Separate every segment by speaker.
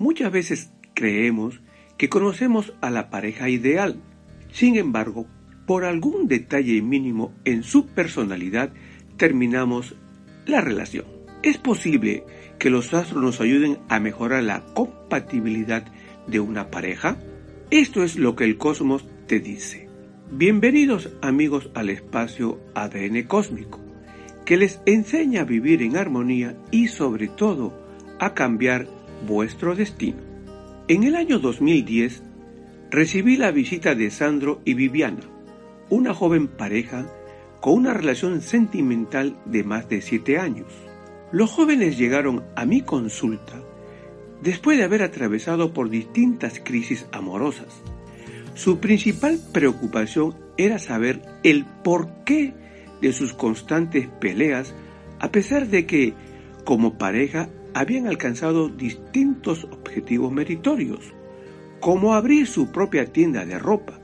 Speaker 1: Muchas veces creemos que conocemos a la pareja ideal. Sin embargo, por algún detalle mínimo en su personalidad, terminamos la relación. Es posible que los astros nos ayuden a mejorar la compatibilidad de una pareja. Esto es lo que el cosmos te dice. Bienvenidos amigos al espacio ADN cósmico, que les enseña a vivir en armonía y sobre todo a cambiar vuestro destino. En el año 2010 recibí la visita de Sandro y Viviana, una joven pareja con una relación sentimental de más de siete años. Los jóvenes llegaron a mi consulta después de haber atravesado por distintas crisis amorosas. Su principal preocupación era saber el porqué de sus constantes peleas, a pesar de que, como pareja, habían alcanzado distintos objetivos meritorios, como abrir su propia tienda de ropa,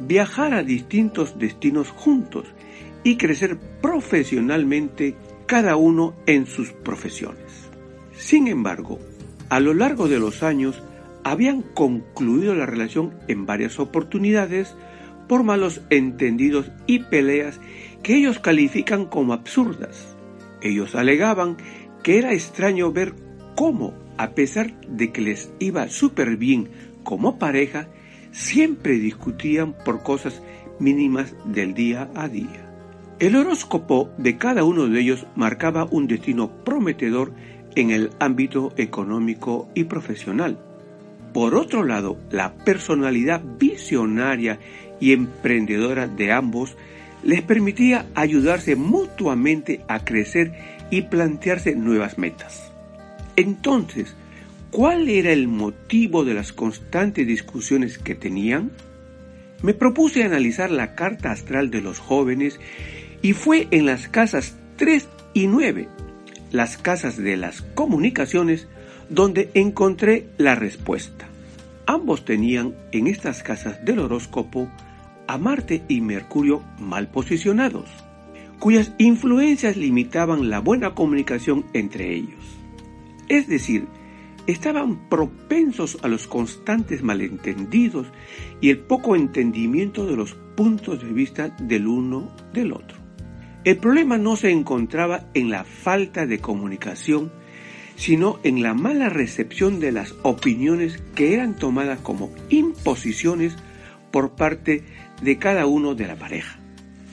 Speaker 1: viajar a distintos destinos juntos y crecer profesionalmente cada uno en sus profesiones. Sin embargo, a lo largo de los años habían concluido la relación en varias oportunidades por malos entendidos y peleas que ellos califican como absurdas. Ellos alegaban que era extraño ver cómo, a pesar de que les iba súper bien como pareja, siempre discutían por cosas mínimas del día a día. El horóscopo de cada uno de ellos marcaba un destino prometedor en el ámbito económico y profesional. Por otro lado, la personalidad visionaria y emprendedora de ambos les permitía ayudarse mutuamente a crecer y plantearse nuevas metas. Entonces, ¿cuál era el motivo de las constantes discusiones que tenían? Me propuse analizar la carta astral de los jóvenes y fue en las casas 3 y 9, las casas de las comunicaciones, donde encontré la respuesta. Ambos tenían en estas casas del horóscopo a Marte y Mercurio mal posicionados cuyas influencias limitaban la buena comunicación entre ellos. Es decir, estaban propensos a los constantes malentendidos y el poco entendimiento de los puntos de vista del uno del otro. El problema no se encontraba en la falta de comunicación, sino en la mala recepción de las opiniones que eran tomadas como imposiciones por parte de cada uno de la pareja.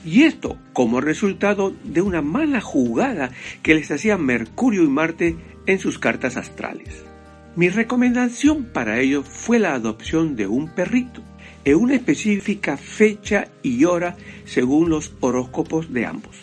Speaker 1: Y esto como resultado de una mala jugada que les hacía Mercurio y Marte en sus cartas astrales. Mi recomendación para ello fue la adopción de un perrito en una específica fecha y hora según los horóscopos de ambos.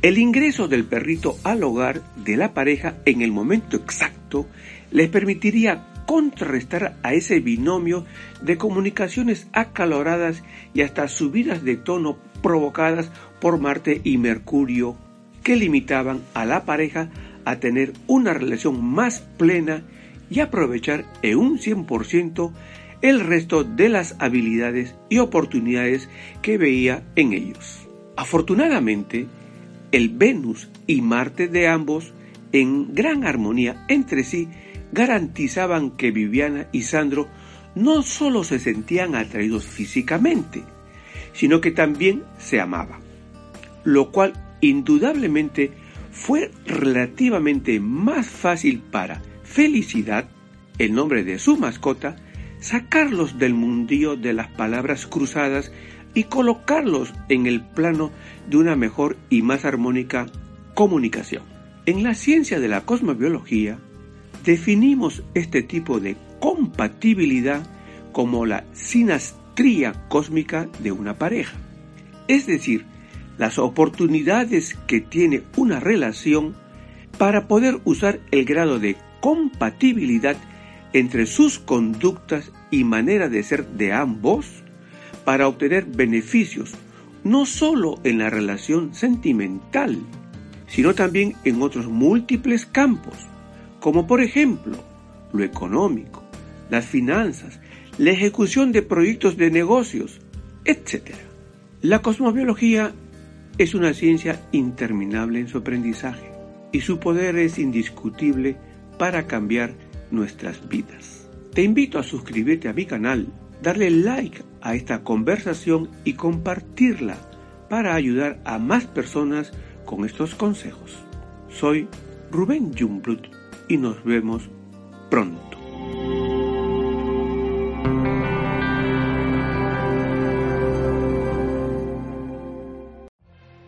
Speaker 1: El ingreso del perrito al hogar de la pareja en el momento exacto les permitiría contrarrestar a ese binomio de comunicaciones acaloradas y hasta subidas de tono provocadas por Marte y Mercurio que limitaban a la pareja a tener una relación más plena y aprovechar en un 100% el resto de las habilidades y oportunidades que veía en ellos. Afortunadamente, el Venus y Marte de ambos, en gran armonía entre sí, garantizaban que Viviana y Sandro no solo se sentían atraídos físicamente, sino que también se amaba, lo cual indudablemente fue relativamente más fácil para Felicidad, el nombre de su mascota, sacarlos del mundillo de las palabras cruzadas y colocarlos en el plano de una mejor y más armónica comunicación. En la ciencia de la cosmobiología, definimos este tipo de compatibilidad como la sinastría cósmica de una pareja. Es decir, las oportunidades que tiene una relación para poder usar el grado de compatibilidad entre sus conductas y manera de ser de ambos para obtener beneficios no solo en la relación sentimental, sino también en otros múltiples campos, como por ejemplo lo económico, las finanzas, la ejecución de proyectos de negocios, etc. La cosmobiología es una ciencia interminable en su aprendizaje y su poder es indiscutible para cambiar nuestras vidas. Te invito a suscribirte a mi canal, darle like a esta conversación y compartirla para ayudar a más personas con estos consejos. Soy Rubén Jungblut y nos vemos pronto.